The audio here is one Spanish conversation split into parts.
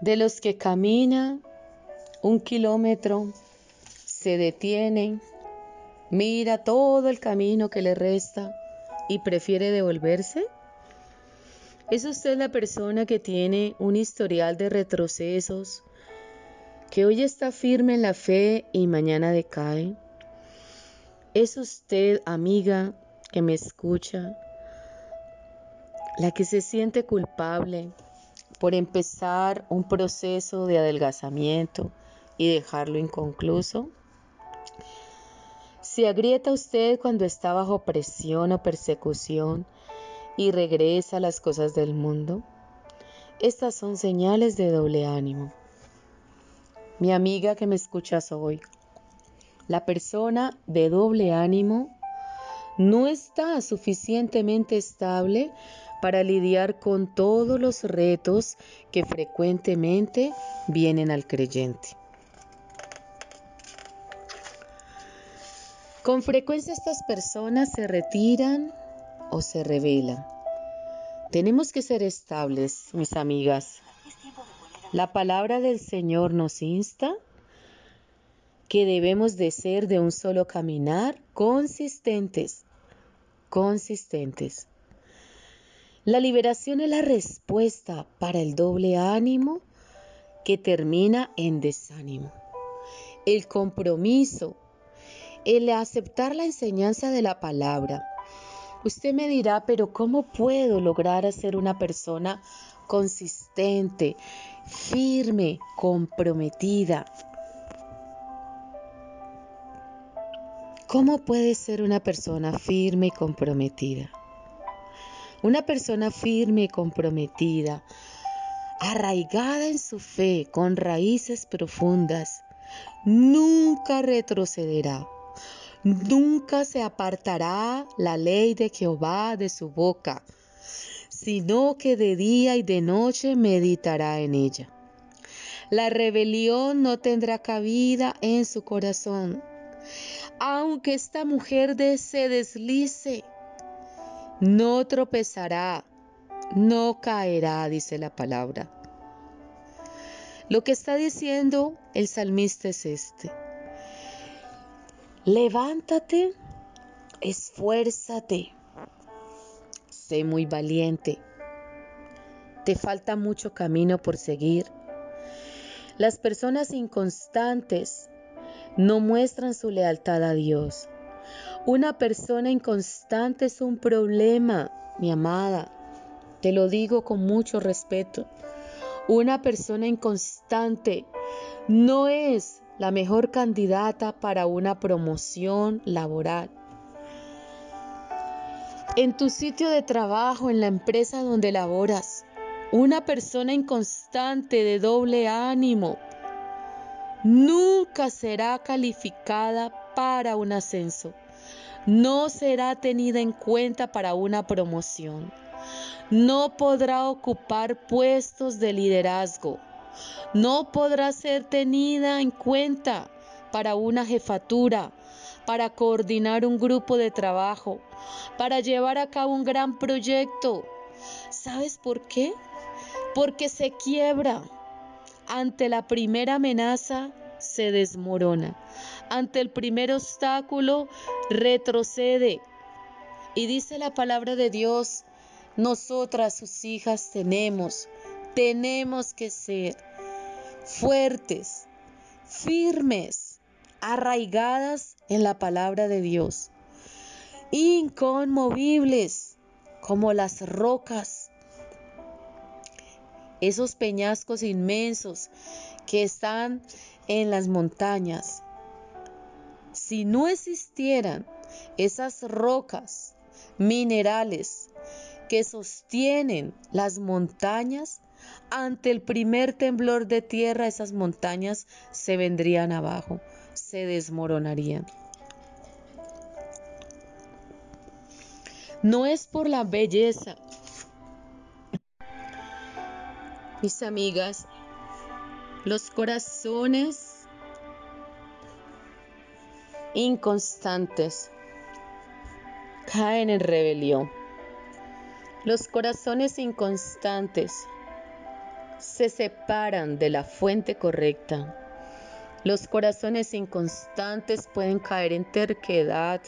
de los que camina un kilómetro, se detiene, mira todo el camino que le resta y prefiere devolverse? ¿Es usted la persona que tiene un historial de retrocesos, que hoy está firme en la fe y mañana decae? ¿Es usted, amiga, que me escucha, la que se siente culpable por empezar un proceso de adelgazamiento y dejarlo inconcluso? ¿Se agrieta usted cuando está bajo presión o persecución y regresa a las cosas del mundo? Estas son señales de doble ánimo. Mi amiga que me escuchas hoy, la persona de doble ánimo no está suficientemente estable para lidiar con todos los retos que frecuentemente vienen al creyente. Con frecuencia estas personas se retiran o se rebelan. Tenemos que ser estables, mis amigas. La palabra del Señor nos insta que debemos de ser de un solo caminar consistentes, consistentes. La liberación es la respuesta para el doble ánimo que termina en desánimo. El compromiso, el aceptar la enseñanza de la palabra. Usted me dirá, pero ¿cómo puedo lograr ser una persona consistente, firme, comprometida? ¿Cómo puede ser una persona firme y comprometida? Una persona firme y comprometida, arraigada en su fe, con raíces profundas, nunca retrocederá. Nunca se apartará la ley de Jehová de su boca, sino que de día y de noche meditará en ella. La rebelión no tendrá cabida en su corazón. Aunque esta mujer se deslice, no tropezará, no caerá, dice la palabra. Lo que está diciendo el salmista es este. Levántate, esfuérzate, sé muy valiente. Te falta mucho camino por seguir. Las personas inconstantes no muestran su lealtad a Dios. Una persona inconstante es un problema, mi amada. Te lo digo con mucho respeto. Una persona inconstante no es la mejor candidata para una promoción laboral. En tu sitio de trabajo, en la empresa donde laboras, una persona inconstante de doble ánimo nunca será calificada para un ascenso no será tenida en cuenta para una promoción. No podrá ocupar puestos de liderazgo. No podrá ser tenida en cuenta para una jefatura, para coordinar un grupo de trabajo, para llevar a cabo un gran proyecto. ¿Sabes por qué? Porque se quiebra ante la primera amenaza se desmorona. Ante el primer obstáculo, retrocede. Y dice la palabra de Dios, nosotras sus hijas tenemos, tenemos que ser fuertes, firmes, arraigadas en la palabra de Dios, inconmovibles como las rocas, esos peñascos inmensos que están en las montañas. Si no existieran esas rocas minerales que sostienen las montañas, ante el primer temblor de tierra esas montañas se vendrían abajo, se desmoronarían. No es por la belleza. Mis amigas, los corazones inconstantes caen en rebelión. Los corazones inconstantes se separan de la fuente correcta. Los corazones inconstantes pueden caer en terquedad,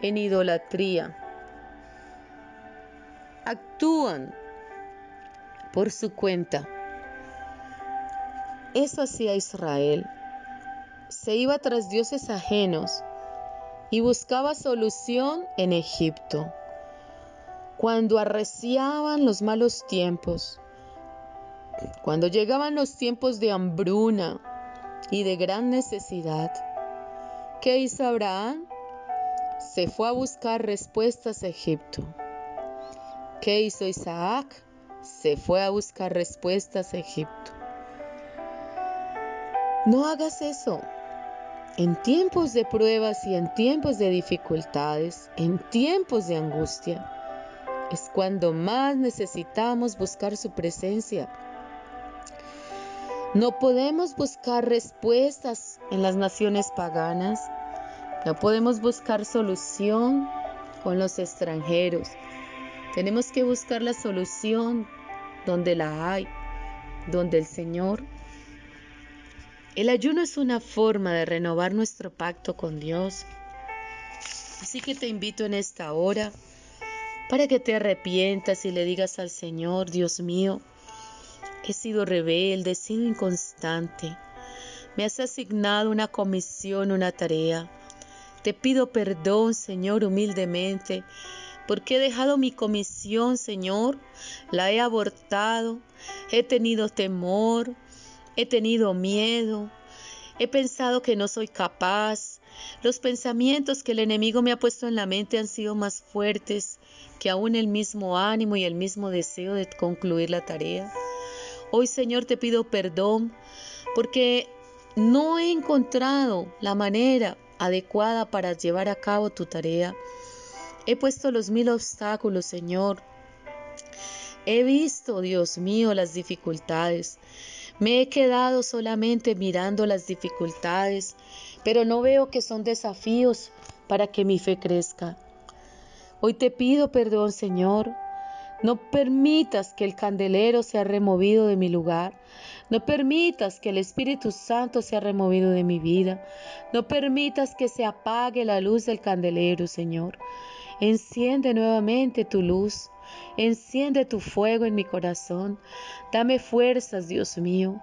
en idolatría. Actúan por su cuenta. Eso hacía Israel. Se iba tras dioses ajenos y buscaba solución en Egipto. Cuando arreciaban los malos tiempos, cuando llegaban los tiempos de hambruna y de gran necesidad, ¿qué hizo Abraham? Se fue a buscar respuestas a Egipto. ¿Qué hizo Isaac? Se fue a buscar respuestas a Egipto. No hagas eso. En tiempos de pruebas y en tiempos de dificultades, en tiempos de angustia, es cuando más necesitamos buscar su presencia. No podemos buscar respuestas en las naciones paganas. No podemos buscar solución con los extranjeros. Tenemos que buscar la solución donde la hay, donde el Señor el ayuno es una forma de renovar nuestro pacto con Dios. Así que te invito en esta hora para que te arrepientas y le digas al Señor, Dios mío, he sido rebelde, he sido inconstante. Me has asignado una comisión, una tarea. Te pido perdón, Señor, humildemente, porque he dejado mi comisión, Señor, la he abortado, he tenido temor, He tenido miedo. He pensado que no soy capaz. Los pensamientos que el enemigo me ha puesto en la mente han sido más fuertes que aún el mismo ánimo y el mismo deseo de concluir la tarea. Hoy, Señor, te pido perdón porque no he encontrado la manera adecuada para llevar a cabo tu tarea. He puesto los mil obstáculos, Señor. He visto, Dios mío, las dificultades. Me he quedado solamente mirando las dificultades, pero no veo que son desafíos para que mi fe crezca. Hoy te pido perdón, Señor. No permitas que el candelero sea removido de mi lugar. No permitas que el Espíritu Santo sea removido de mi vida. No permitas que se apague la luz del candelero, Señor. Enciende nuevamente tu luz. Enciende tu fuego en mi corazón. Dame fuerzas, Dios mío.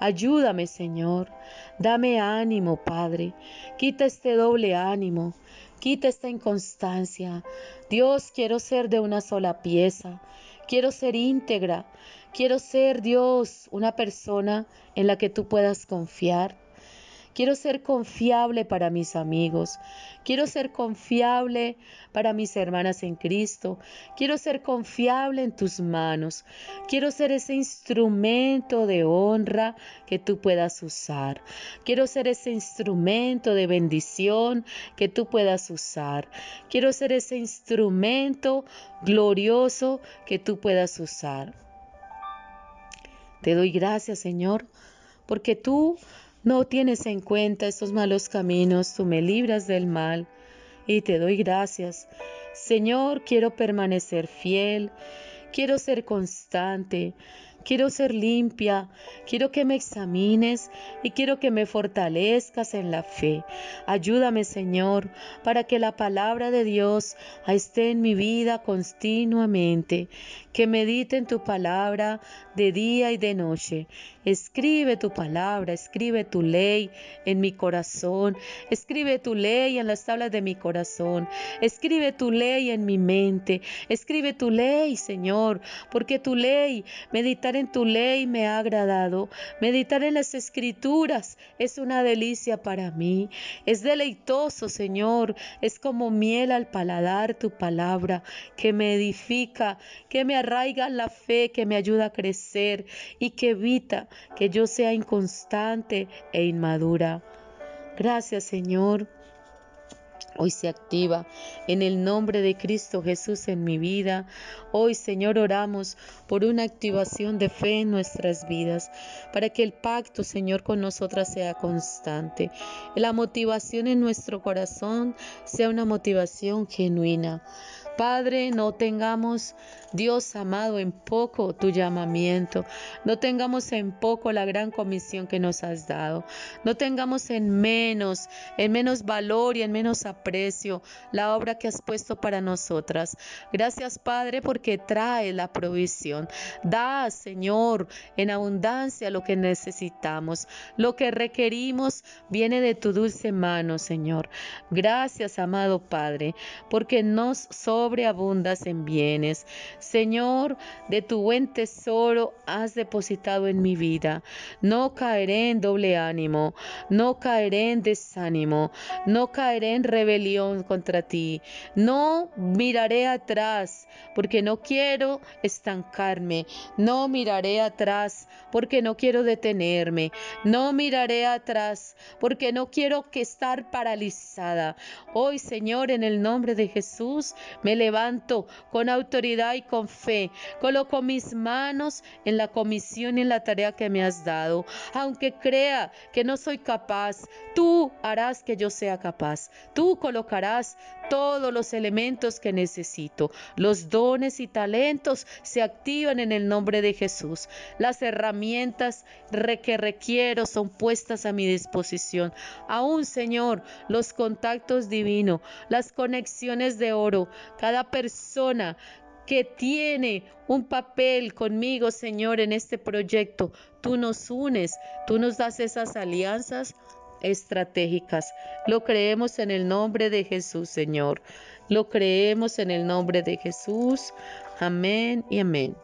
Ayúdame, Señor. Dame ánimo, Padre. Quita este doble ánimo. Quita esta inconstancia. Dios, quiero ser de una sola pieza. Quiero ser íntegra. Quiero ser, Dios, una persona en la que tú puedas confiar. Quiero ser confiable para mis amigos. Quiero ser confiable para mis hermanas en Cristo. Quiero ser confiable en tus manos. Quiero ser ese instrumento de honra que tú puedas usar. Quiero ser ese instrumento de bendición que tú puedas usar. Quiero ser ese instrumento glorioso que tú puedas usar. Te doy gracias, Señor, porque tú no tienes en cuenta estos malos caminos, tú me libras del mal y te doy gracias. Señor, quiero permanecer fiel, quiero ser constante, Quiero ser limpia, quiero que me examines y quiero que me fortalezcas en la fe. Ayúdame, Señor, para que la palabra de Dios esté en mi vida continuamente, que medite en tu palabra de día y de noche. Escribe tu palabra, escribe tu ley en mi corazón, escribe tu ley en las tablas de mi corazón, escribe tu ley en mi mente, escribe tu ley, Señor, porque tu ley Meditar en tu ley me ha agradado. Meditar en las escrituras es una delicia para mí. Es deleitoso, Señor. Es como miel al paladar tu palabra que me edifica, que me arraiga la fe, que me ayuda a crecer y que evita que yo sea inconstante e inmadura. Gracias, Señor Hoy se activa en el nombre de Cristo Jesús en mi vida. Hoy, Señor, oramos por una activación de fe en nuestras vidas, para que el pacto, Señor, con nosotras sea constante. La motivación en nuestro corazón sea una motivación genuina. Padre, no tengamos, Dios amado, en poco tu llamamiento. No tengamos en poco la gran comisión que nos has dado. No tengamos en menos, en menos valor y en menos aprecio la obra que has puesto para nosotras. Gracias, Padre, porque trae la provisión. Da, Señor, en abundancia lo que necesitamos. Lo que requerimos viene de tu dulce mano, Señor. Gracias, amado Padre, porque nos sobreabundas en bienes. Señor, de tu buen tesoro has depositado en mi vida. No caeré en doble ánimo, no caeré en desánimo, no caeré en rebelión contra ti. No miraré atrás porque no quiero estancarme. No miraré atrás porque no quiero detenerme. No miraré atrás porque no quiero que estar paralizada. Hoy, Señor, en el nombre de Jesús, me levanto con autoridad y con fe. Coloco mis manos en la comisión y en la tarea que me has dado. Aunque crea que no soy capaz, tú harás que yo sea capaz. Tú colocarás todos los elementos que necesito. Los dones y talentos se activan en el nombre de Jesús. Las herramientas que requiero son puestas a mi disposición. Aún, Señor, los contactos divinos, las conexiones de oro, cada persona que tiene un papel conmigo, Señor, en este proyecto. Tú nos unes, tú nos das esas alianzas estratégicas. Lo creemos en el nombre de Jesús, Señor. Lo creemos en el nombre de Jesús. Amén y amén.